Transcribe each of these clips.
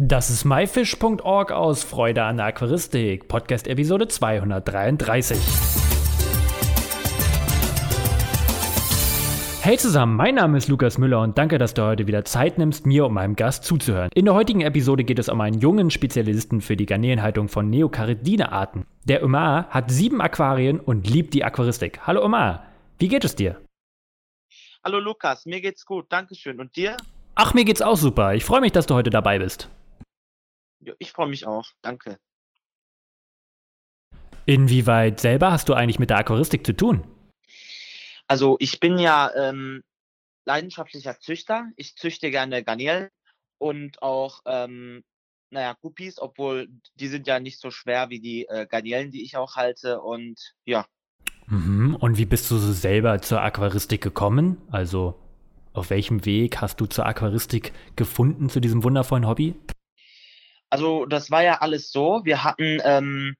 Das ist myfish.org aus Freude an der Aquaristik, Podcast Episode 233. Hey zusammen, mein Name ist Lukas Müller und danke, dass du heute wieder Zeit nimmst, mir und meinem Gast zuzuhören. In der heutigen Episode geht es um einen jungen Spezialisten für die Garnelenhaltung von Neocaridine-Arten. Der Omar hat sieben Aquarien und liebt die Aquaristik. Hallo Omar, wie geht es dir? Hallo Lukas, mir geht's gut, Dankeschön. Und dir? Ach, mir geht's auch super. Ich freue mich, dass du heute dabei bist. Ja, ich freue mich auch. Danke. Inwieweit selber hast du eigentlich mit der Aquaristik zu tun? Also ich bin ja ähm, leidenschaftlicher Züchter. Ich züchte gerne Garnelen und auch, ähm, naja, Guppies, obwohl die sind ja nicht so schwer wie die äh, Garnelen, die ich auch halte. Und ja. Mhm. Und wie bist du so selber zur Aquaristik gekommen? Also auf welchem Weg hast du zur Aquaristik gefunden, zu diesem wundervollen Hobby? Also das war ja alles so. Wir hatten ähm,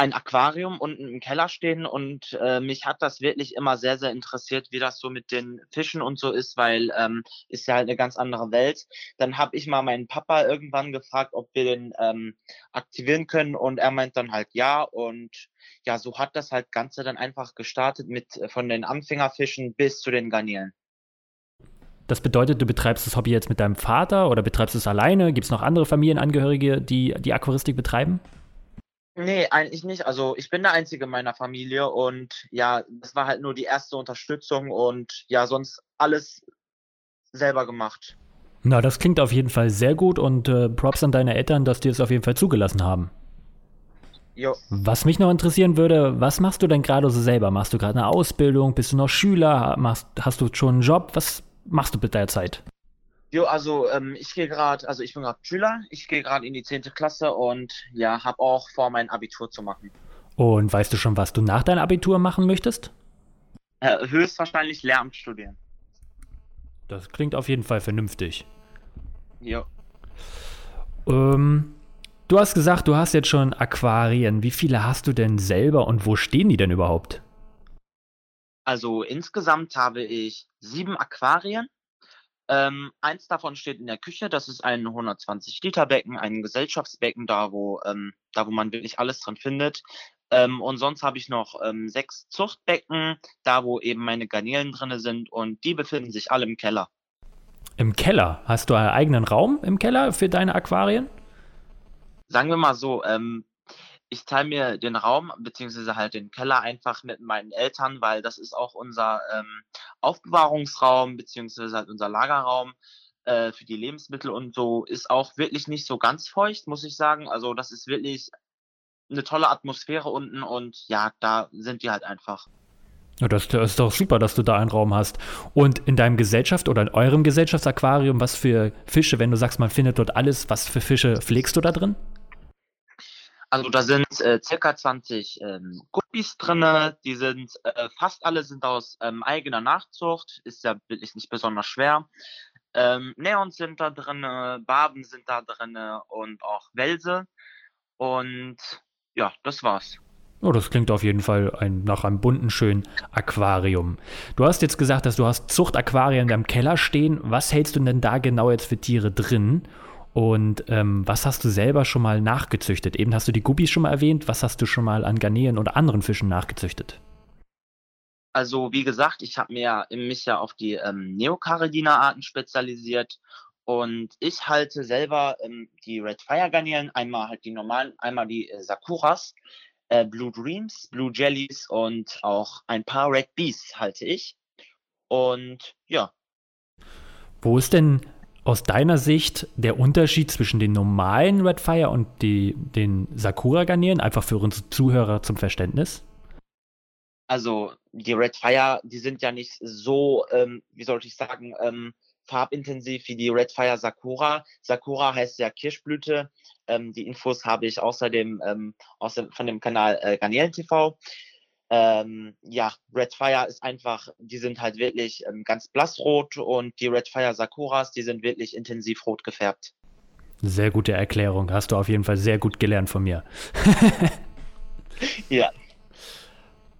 ein Aquarium unten im Keller stehen und äh, mich hat das wirklich immer sehr, sehr interessiert, wie das so mit den Fischen und so ist, weil ähm, ist ja halt eine ganz andere Welt. Dann habe ich mal meinen Papa irgendwann gefragt, ob wir den ähm, aktivieren können und er meint dann halt ja und ja, so hat das halt Ganze dann einfach gestartet mit äh, von den Anfängerfischen bis zu den Garnelen. Das bedeutet, du betreibst das Hobby jetzt mit deinem Vater oder betreibst es alleine? Gibt es noch andere Familienangehörige, die die Aquaristik betreiben? Nee, eigentlich nicht. Also ich bin der Einzige in meiner Familie und ja, das war halt nur die erste Unterstützung und ja, sonst alles selber gemacht. Na, das klingt auf jeden Fall sehr gut und äh, Props an deine Eltern, dass die es auf jeden Fall zugelassen haben. Jo. Was mich noch interessieren würde, was machst du denn gerade so selber? Machst du gerade eine Ausbildung? Bist du noch Schüler? Machst, hast du schon einen Job? Was machst du mit der Zeit? Jo, also ähm, ich gehe gerade, also ich bin gerade Schüler, ich gehe gerade in die 10. Klasse und ja, habe auch vor, mein Abitur zu machen. Und weißt du schon, was du nach deinem Abitur machen möchtest? Äh, höchstwahrscheinlich Lehramt studieren. Das klingt auf jeden Fall vernünftig. Jo. Ähm, du hast gesagt, du hast jetzt schon Aquarien. Wie viele hast du denn selber und wo stehen die denn überhaupt? Also insgesamt habe ich sieben Aquarien. Ähm, eins davon steht in der Küche, das ist ein 120 Liter Becken, ein Gesellschaftsbecken, da wo, ähm, da wo man wirklich alles drin findet. Ähm, und sonst habe ich noch ähm, sechs Zuchtbecken, da wo eben meine Garnelen drinne sind und die befinden sich alle im Keller. Im Keller? Hast du einen eigenen Raum im Keller für deine Aquarien? Sagen wir mal so, ähm, ich teile mir den Raum beziehungsweise halt den Keller einfach mit meinen Eltern, weil das ist auch unser ähm, Aufbewahrungsraum beziehungsweise halt unser Lagerraum äh, für die Lebensmittel und so ist auch wirklich nicht so ganz feucht, muss ich sagen. Also das ist wirklich eine tolle Atmosphäre unten und ja, da sind die halt einfach. Ja, das, das, ist doch super, dass du da einen Raum hast. Und in deinem Gesellschaft oder in eurem Gesellschaftsaquarium, was für Fische, wenn du sagst, man findet dort alles, was für Fische pflegst du da drin? Also da sind äh, circa 20 ähm, Guppies drinne. Die sind äh, fast alle sind aus ähm, eigener Nachzucht. Ist ja ist nicht besonders schwer. Ähm, Neons sind da drinne, Barben sind da drinne und auch Welse. Und ja, das war's. Oh, das klingt auf jeden Fall ein, nach einem bunten, schönen Aquarium. Du hast jetzt gesagt, dass du hast Zuchtaquarien in deinem Keller stehen. Was hältst du denn da genau jetzt für Tiere drin? Und ähm, was hast du selber schon mal nachgezüchtet? Eben hast du die Guppies schon mal erwähnt. Was hast du schon mal an Garnelen oder anderen Fischen nachgezüchtet? Also wie gesagt, ich habe mir mich ja auf die ähm, Neocaridina-Arten spezialisiert und ich halte selber ähm, die Red Fire Garnelen, einmal halt die normalen, einmal die äh, Sakuras, äh, Blue Dreams, Blue Jellies und auch ein paar Red Bees halte ich. Und ja. Wo ist denn aus deiner Sicht der Unterschied zwischen den normalen Redfire und die, den Sakura-Garnelen, einfach für unsere Zuhörer zum Verständnis? Also die Redfire, die sind ja nicht so, ähm, wie sollte ich sagen, ähm, farbintensiv wie die Redfire Sakura. Sakura heißt ja Kirschblüte. Ähm, die Infos habe ich außerdem ähm, aus dem, von dem Kanal äh, Garnelen TV ähm, ja, Red Fire ist einfach, die sind halt wirklich ähm, ganz blassrot und die Red Fire Sakuras, die sind wirklich intensiv rot gefärbt. Sehr gute Erklärung, hast du auf jeden Fall sehr gut gelernt von mir. ja.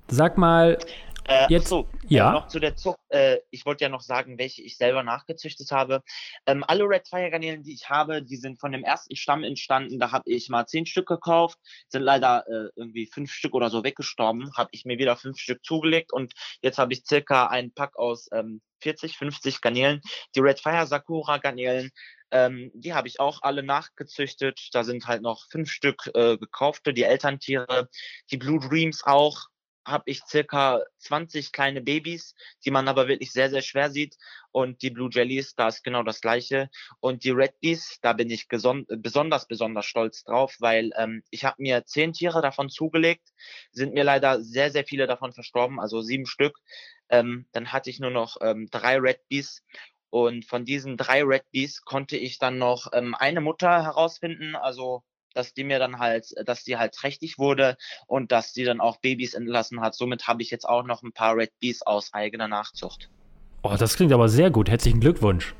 Sag mal, Äh, Jetzt- so, ja. Äh, noch zu der Zucht. Äh, ich wollte ja noch sagen, welche ich selber nachgezüchtet habe. Ähm, alle Red Fire Garnelen, die ich habe, die sind von dem ersten Stamm entstanden. Da habe ich mal zehn Stück gekauft, sind leider äh, irgendwie fünf Stück oder so weggestorben. Habe ich mir wieder fünf Stück zugelegt und jetzt habe ich circa einen Pack aus ähm, 40, 50 Garnelen. Die Red Fire Sakura Garnelen, ähm, die habe ich auch alle nachgezüchtet. Da sind halt noch fünf Stück äh, gekaufte, die Elterntiere. Die Blue Dreams auch habe ich circa 20 kleine Babys, die man aber wirklich sehr, sehr schwer sieht. Und die Blue Jellies, da ist genau das gleiche. Und die Red da bin ich besonders, besonders stolz drauf, weil ähm, ich habe mir zehn Tiere davon zugelegt, sind mir leider sehr, sehr viele davon verstorben, also sieben Stück. Ähm, dann hatte ich nur noch ähm, drei Red. Und von diesen drei Red konnte ich dann noch ähm, eine Mutter herausfinden, also dass die mir dann halt, dass die halt trächtig wurde und dass die dann auch Babys entlassen hat. Somit habe ich jetzt auch noch ein paar Red Bees aus eigener Nachzucht. Oh, das klingt aber sehr gut. Herzlichen Glückwunsch.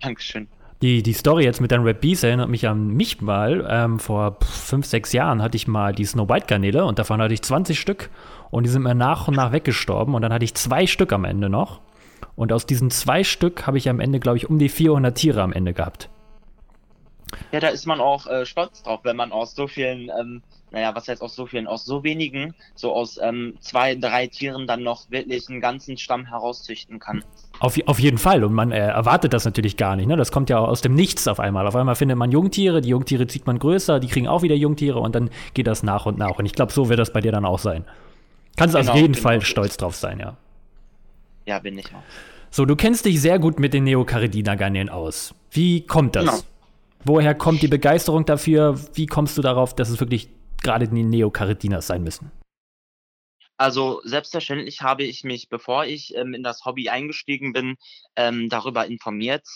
Dankeschön. Die, die Story jetzt mit den Red Bees erinnert mich an mich mal. Ähm, vor fünf, sechs Jahren hatte ich mal die Snow White Garnele und davon hatte ich 20 Stück und die sind mir nach und nach weggestorben und dann hatte ich zwei Stück am Ende noch. Und aus diesen zwei Stück habe ich am Ende, glaube ich, um die 400 Tiere am Ende gehabt. Ja, da ist man auch äh, stolz drauf, wenn man aus so vielen, ähm, naja, was heißt aus so vielen, aus so wenigen, so aus ähm, zwei, drei Tieren dann noch wirklich einen ganzen Stamm herauszüchten kann. Auf, auf jeden Fall. Und man äh, erwartet das natürlich gar nicht. Ne? Das kommt ja aus dem Nichts auf einmal. Auf einmal findet man Jungtiere, die Jungtiere zieht man größer, die kriegen auch wieder Jungtiere und dann geht das nach und nach. Und ich glaube, so wird das bei dir dann auch sein. Kannst Genau, auf jeden genau Fall stolz drauf sein, ja. Ja, bin ich auch. So, du kennst dich sehr gut mit den Neocaridina-Garnelen aus. Wie kommt das? Genau. Woher kommt die Begeisterung dafür? Wie kommst du darauf, dass es wirklich gerade die Neocaridinas sein müssen? Also selbstverständlich habe ich mich, bevor ich ähm, in das Hobby eingestiegen bin, ähm, darüber informiert.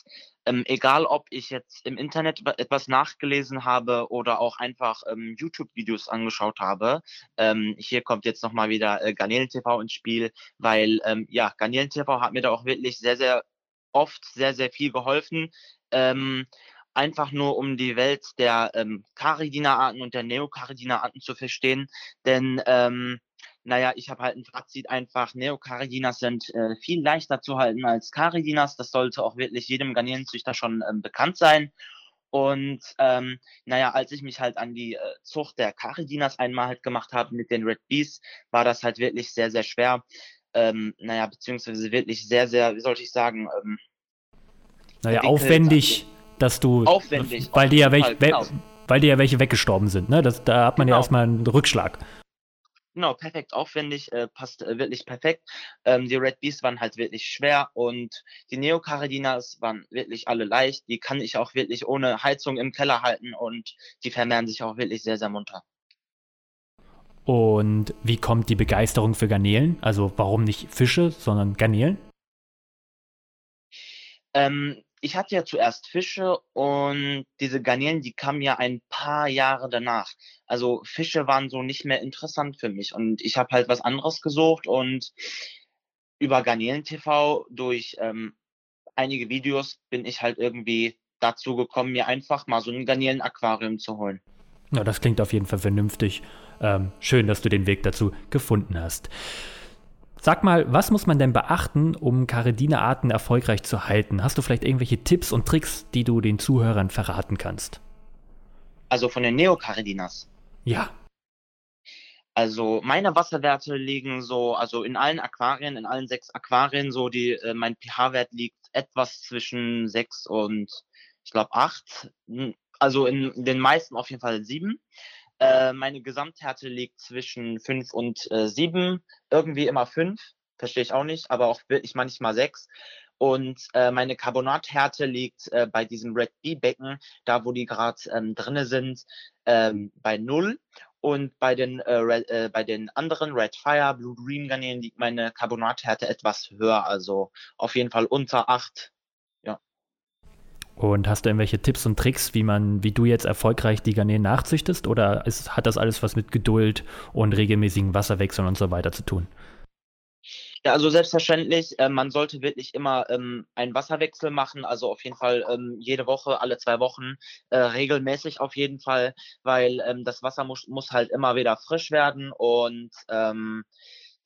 Ähm, egal, ob ich jetzt im Internet wa- etwas nachgelesen habe oder auch einfach ähm, YouTube-Videos angeschaut habe. Ähm, hier kommt jetzt nochmal wieder äh, Garnelen TV ins Spiel, weil ähm, ja, Garnelen TV hat mir da auch wirklich sehr, sehr oft sehr, sehr viel geholfen. Ähm, einfach nur um die Welt der ähm, Caridina-Arten und der Neocaridina-Arten zu verstehen. Denn ähm, naja, ich habe halt ein Fazit einfach, Neocaridinas sind äh, viel leichter zu halten als Caridinas. Das sollte auch wirklich jedem Garnelenzüchter schon ähm, bekannt sein. Und ähm, naja, als ich mich halt an die äh, Zucht der Caridinas einmal halt gemacht habe mit den Red Bees, war das halt wirklich sehr, sehr schwer. Ähm, naja, beziehungsweise wirklich sehr, sehr, wie sollte ich sagen, ähm, Naja, aufwendig, dass du. Aufwendig, Weil dir ja welche, genau. weil dir ja welche weggestorben sind, ne? Das, da hat man ja Genau. erstmal einen Rückschlag. Genau, perfekt aufwendig, äh, passt äh, wirklich perfekt. Ähm, die Red Bees waren halt wirklich schwer und die Neocaridinas waren wirklich alle leicht. Die kann ich auch wirklich ohne Heizung im Keller halten und die vermehren sich auch wirklich sehr, sehr munter. Und wie kommt die Begeisterung für Garnelen? Also warum nicht Fische, sondern Garnelen? Ähm, ich hatte ja zuerst Fische und diese Garnelen, die kamen ja ein paar Jahre danach. Also Fische waren so nicht mehr interessant für mich und ich habe halt was anderes gesucht und über Garnelen TV durch ähm, einige Videos bin ich halt irgendwie dazu gekommen, mir einfach mal so ein Garnelen-Aquarium zu holen. Ja, das klingt auf jeden Fall vernünftig. Ähm, schön, dass du den Weg dazu gefunden hast. Sag mal, was muss man denn beachten, um Caridina-Arten erfolgreich zu halten? Hast du vielleicht irgendwelche Tipps und Tricks, die du den Zuhörern verraten kannst? Also von den Neocaridinas. Ja, Also meine Wasserwerte liegen so, also in allen Aquarien, in allen sechs Aquarien, so die, äh, mein pH-Wert liegt etwas zwischen sechs und ich glaube acht. Also in den meisten auf jeden Fall sieben. Äh, meine Gesamthärte liegt zwischen fünf und äh, sieben, irgendwie immer fünf, verstehe ich auch nicht, aber auch wirklich manchmal sechs. Und äh, meine Carbonathärte liegt äh, bei diesem Red Bee-Becken, da wo die gerade ähm, drinne sind, ähm, bei null. Und bei den, äh, Red, äh, bei den anderen Red Fire, Blue Dream Garnelen liegt meine Carbonathärte etwas höher, also auf jeden Fall unter 8. Und hast du irgendwelche Tipps und Tricks, wie man, wie du jetzt erfolgreich die Garnelen nachzüchtest? Oder ist, hat das alles was mit Geduld und regelmäßigen Wasserwechseln und so weiter zu tun? Ja, also selbstverständlich, äh, man sollte wirklich immer ähm, einen Wasserwechsel machen, also auf jeden Fall ähm, jede Woche, alle zwei Wochen, äh, regelmäßig auf jeden Fall, weil ähm, das Wasser muss, muss halt immer wieder frisch werden und ähm,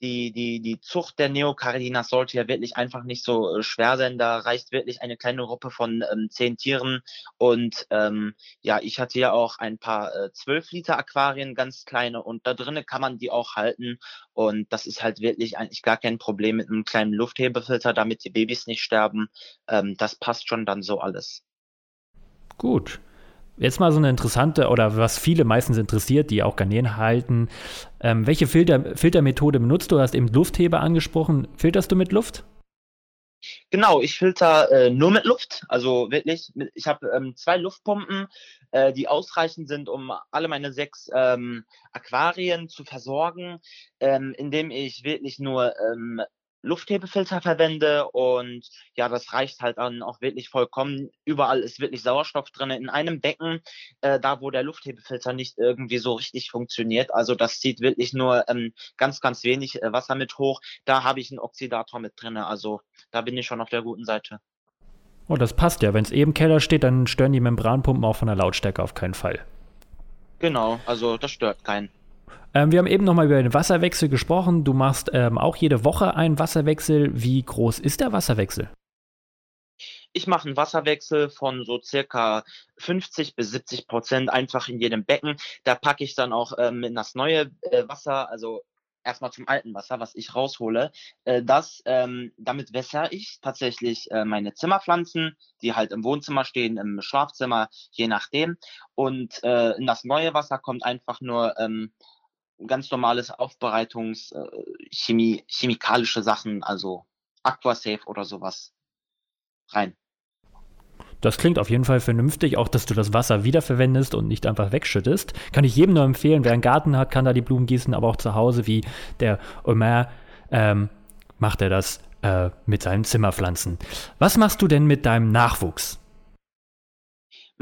die, die, die Zucht der Neocardinas sollte ja wirklich einfach nicht so äh, schwer sein. Da reicht wirklich eine kleine Gruppe von ähm, zehn Tieren. Und ähm, ja, ich hatte ja auch ein paar äh, zwölf äh, Liter Aquarien, ganz kleine. Und da drinnen kann man die auch halten. Und das ist halt wirklich eigentlich gar kein Problem mit einem kleinen Lufthebefilter, damit die Babys nicht sterben. Ähm, das passt schon dann so alles. Gut. Jetzt mal so eine interessante oder was viele meistens interessiert, die auch Garnelen halten. Ähm, welche Filter, Filtermethode benutzt du? Du hast eben Luftheber angesprochen. Filterst du mit Luft? Genau, ich filter äh, nur mit Luft. Also wirklich, ich habe ähm, zwei Luftpumpen, äh, die ausreichend sind, um alle meine sechs ähm, Aquarien zu versorgen, ähm, indem ich wirklich nur ähm, Lufthebefilter verwende und ja, das reicht halt dann auch wirklich vollkommen. Überall ist wirklich Sauerstoff drin. In einem Becken, äh, da wo der Lufthebefilter nicht irgendwie so richtig funktioniert, also das zieht wirklich nur ähm, ganz, ganz wenig äh, Wasser mit hoch. Da habe ich einen Oxidator mit drin, also da bin ich schon auf der guten Seite. Oh, das passt ja. Wenn es eben im Keller steht, dann stören die Membranpumpen auch von der Lautstärke auf keinen Fall. Genau, also das stört keinen. Ähm, wir haben eben nochmal über den Wasserwechsel gesprochen. Du machst ähm, auch jede Woche einen Wasserwechsel. Wie groß ist der Wasserwechsel? Ich mache einen Wasserwechsel von so circa 50 bis 70 Prozent einfach in jedem Becken. Da packe ich dann auch ähm, in das neue äh, Wasser, also erstmal zum alten Wasser, was ich raushole. Äh, das, ähm, damit wässer ich tatsächlich äh, meine Zimmerpflanzen, die halt im Wohnzimmer stehen, im Schlafzimmer, je nachdem. Und äh, in das neue Wasser kommt einfach nur ähm, ganz normales Aufbereitungs, äh, Chemie, chemikalische Sachen, also Aquasafe oder sowas rein. Das klingt auf jeden Fall vernünftig, auch dass du das Wasser wiederverwendest und nicht einfach wegschüttest. Kann ich jedem nur empfehlen, wer einen Garten hat, kann da die Blumen gießen, aber auch zu Hause, wie der Omer, ähm, macht er das äh, mit seinen Zimmerpflanzen. Was machst du denn mit deinem Nachwuchs?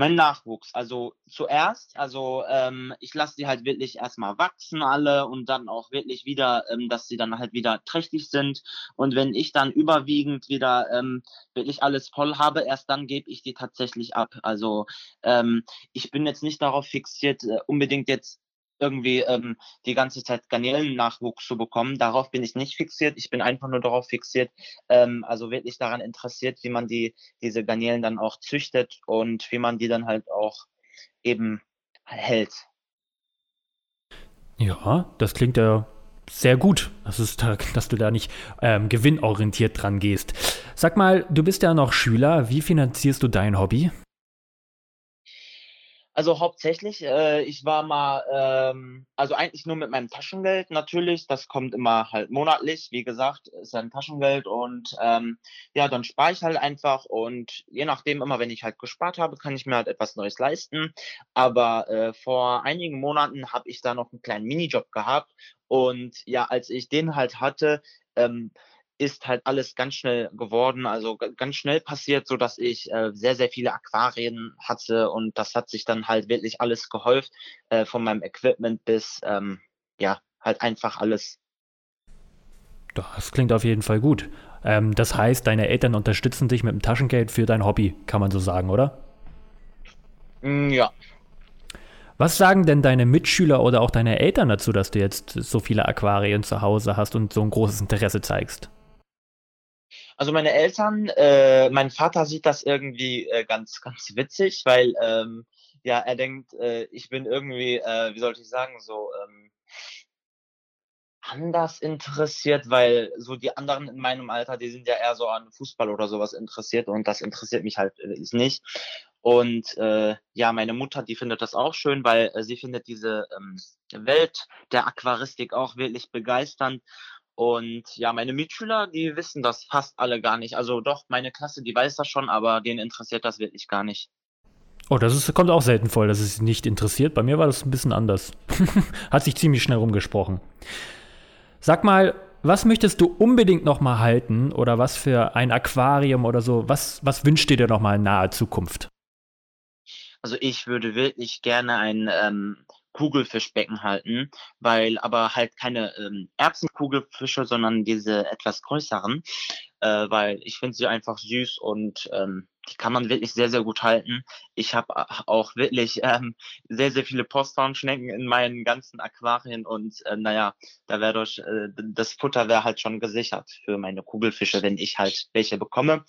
Mein Nachwuchs, also zuerst, also ähm, ich lasse die halt wirklich erstmal wachsen alle und dann auch wirklich wieder, ähm, dass sie dann halt wieder trächtig sind. Und wenn ich dann überwiegend wieder ähm, wirklich alles voll habe, erst dann gebe ich die tatsächlich ab. Also ähm, ich bin jetzt nicht darauf fixiert, äh, unbedingt jetzt irgendwie ähm, die ganze Zeit Garnelennachwuchs zu bekommen. Darauf bin ich nicht fixiert. Ich bin einfach nur darauf fixiert, ähm, also wirklich daran interessiert, wie man die, diese Garnelen dann auch züchtet und wie man die dann halt auch eben hält. Ja, das klingt ja sehr gut, das ist, dass du da nicht ähm, gewinnorientiert dran gehst. Sag mal, du bist ja noch Schüler. Wie finanzierst du dein Hobby? Also hauptsächlich, äh, ich war mal, ähm, also eigentlich nur mit meinem Taschengeld natürlich. Das kommt immer halt monatlich, wie gesagt, ist ein Taschengeld und ähm, ja, dann spare ich halt einfach und je nachdem, immer wenn ich halt gespart habe, kann ich mir halt etwas Neues leisten. Aber äh, vor einigen Monaten habe ich da noch einen kleinen Minijob gehabt und ja, als ich den halt hatte, ähm, ist halt alles ganz schnell geworden, also ganz schnell passiert, so dass ich äh, sehr, sehr viele Aquarien hatte und das hat sich dann halt wirklich alles gehäuft, äh, von meinem Equipment bis, ähm, ja, halt einfach alles. Das klingt auf jeden Fall gut. Ähm, das heißt, deine Eltern unterstützen dich mit dem Taschengeld für dein Hobby, kann man so sagen, oder? Mm, ja. Was sagen denn deine Mitschüler oder auch deine Eltern dazu, dass du jetzt so viele Aquarien zu Hause hast und so ein großes Interesse zeigst? Also meine Eltern, äh, mein Vater sieht das irgendwie äh, ganz, ganz witzig, weil ähm, ja, er denkt, äh, ich bin irgendwie, äh, wie sollte ich sagen, so ähm, anders interessiert, weil so die anderen in meinem Alter, die sind ja eher so an Fußball oder sowas interessiert und das interessiert mich halt äh, nicht. Und äh, ja, meine Mutter, die findet das auch schön, weil äh, sie findet diese ähm, Welt der Aquaristik auch wirklich begeisternd. Und ja, meine Mitschüler, die wissen das fast alle gar nicht. Also doch, meine Klasse, die weiß das schon, aber denen interessiert das wirklich gar nicht. Oh, das ist, kommt auch selten vor, dass es nicht interessiert. Bei mir war das ein bisschen anders. Hat sich ziemlich schnell rumgesprochen. Sag mal, was möchtest du unbedingt noch mal halten oder was für ein Aquarium oder so? Was, was wünscht dir noch mal in naher Zukunft? Also ich würde wirklich gerne ein ähm, Kugelfischbecken halten, weil aber halt keine ähm, Erbsenkugelfische, sondern diese etwas größeren, äh, weil ich finde sie einfach süß und ähm, die kann man wirklich sehr, sehr gut halten. Ich habe auch wirklich ähm, sehr, sehr viele Posthornschnecken in meinen ganzen Aquarien und äh, naja, da wäre durch äh, das Futter wäre halt schon gesichert für meine Kugelfische, wenn ich halt welche bekomme.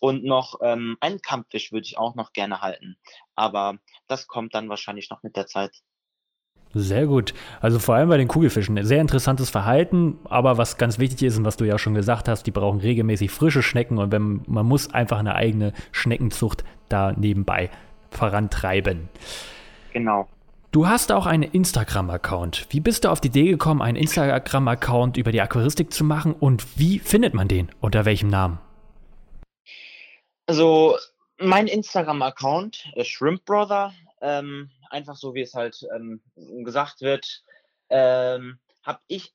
Und noch ähm, einen Kampffisch würde ich auch noch gerne halten. Aber das kommt dann wahrscheinlich noch mit der Zeit. Sehr gut. Also vor allem bei den Kugelfischen. Sehr interessantes Verhalten, aber was ganz wichtig ist und was du ja schon gesagt hast, die brauchen regelmäßig frische Schnecken und wenn, man muss einfach eine eigene Schneckenzucht da nebenbei vorantreiben. Genau. Du hast auch einen Instagram-Account. Wie bist du auf die Idee gekommen, einen Instagram-Account über die Aquaristik zu machen und wie findet man den? Unter welchem Namen? Also mein Instagram-Account, Shrimp Brother, ähm, einfach so wie es halt ähm, gesagt wird, ähm, habe ich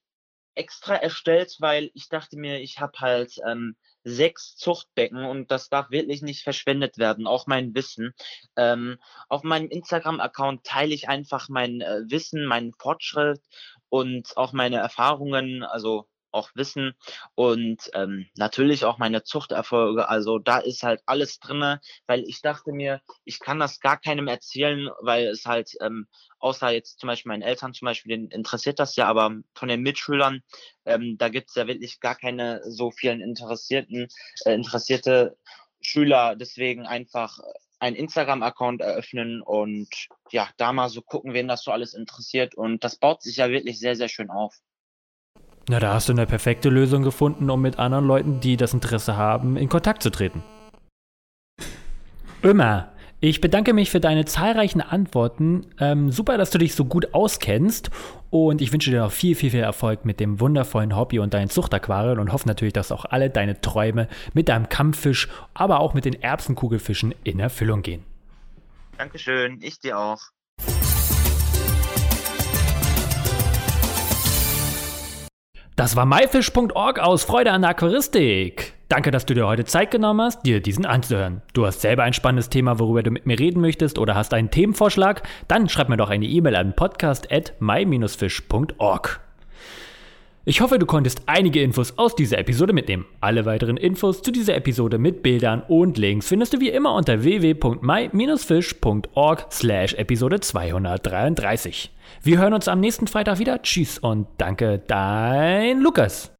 extra erstellt, weil ich dachte mir, ich habe halt ähm, sechs Zuchtbecken und das darf wirklich nicht verschwendet werden, auch mein Wissen. Ähm, auf meinem Instagram-Account teile ich einfach mein äh, Wissen, meinen Fortschritt und auch meine Erfahrungen, also auch Wissen und ähm, natürlich auch meine Zuchterfolge. Also da ist halt alles drinne, weil ich dachte mir, ich kann das gar keinem erzählen, weil es halt ähm, außer jetzt zum Beispiel meinen Eltern zum Beispiel, denen interessiert das ja, aber von den Mitschülern, ähm, da gibt's ja wirklich gar keine so vielen interessierten, äh, interessierte Schüler. Deswegen einfach einen Instagram-Account eröffnen und ja, da mal so gucken, wen das so alles interessiert. Und das baut sich ja wirklich sehr, sehr schön auf. Na, da hast du eine perfekte Lösung gefunden, um mit anderen Leuten, die das Interesse haben, in Kontakt zu treten. Ömer, ich bedanke mich für deine zahlreichen Antworten. Ähm, super, dass du dich so gut auskennst. Und ich wünsche dir noch viel, viel, viel Erfolg mit dem wundervollen Hobby und deinen Zuchtaquarien und hoffe natürlich, dass auch alle deine Träume mit deinem Kampffisch, aber auch mit den Erbsenkugelfischen in Erfüllung gehen. Dankeschön, ich dir auch. Das war myfish.org aus Freude an der Aquaristik. Danke, dass du dir heute Zeit genommen hast, dir diesen anzuhören. Du hast selber ein spannendes Thema, worüber du mit mir reden möchtest oder hast einen Themenvorschlag? Dann schreib mir doch eine E-Mail an podcast@my-fish.org. Ich hoffe, du konntest einige Infos aus dieser Episode mitnehmen. Alle weiteren Infos zu dieser Episode mit Bildern und Links findest du wie immer unter www.my-fish.org slash Episode 233. Wir hören uns am nächsten Freitag wieder. Tschüss und danke, dein Lukas.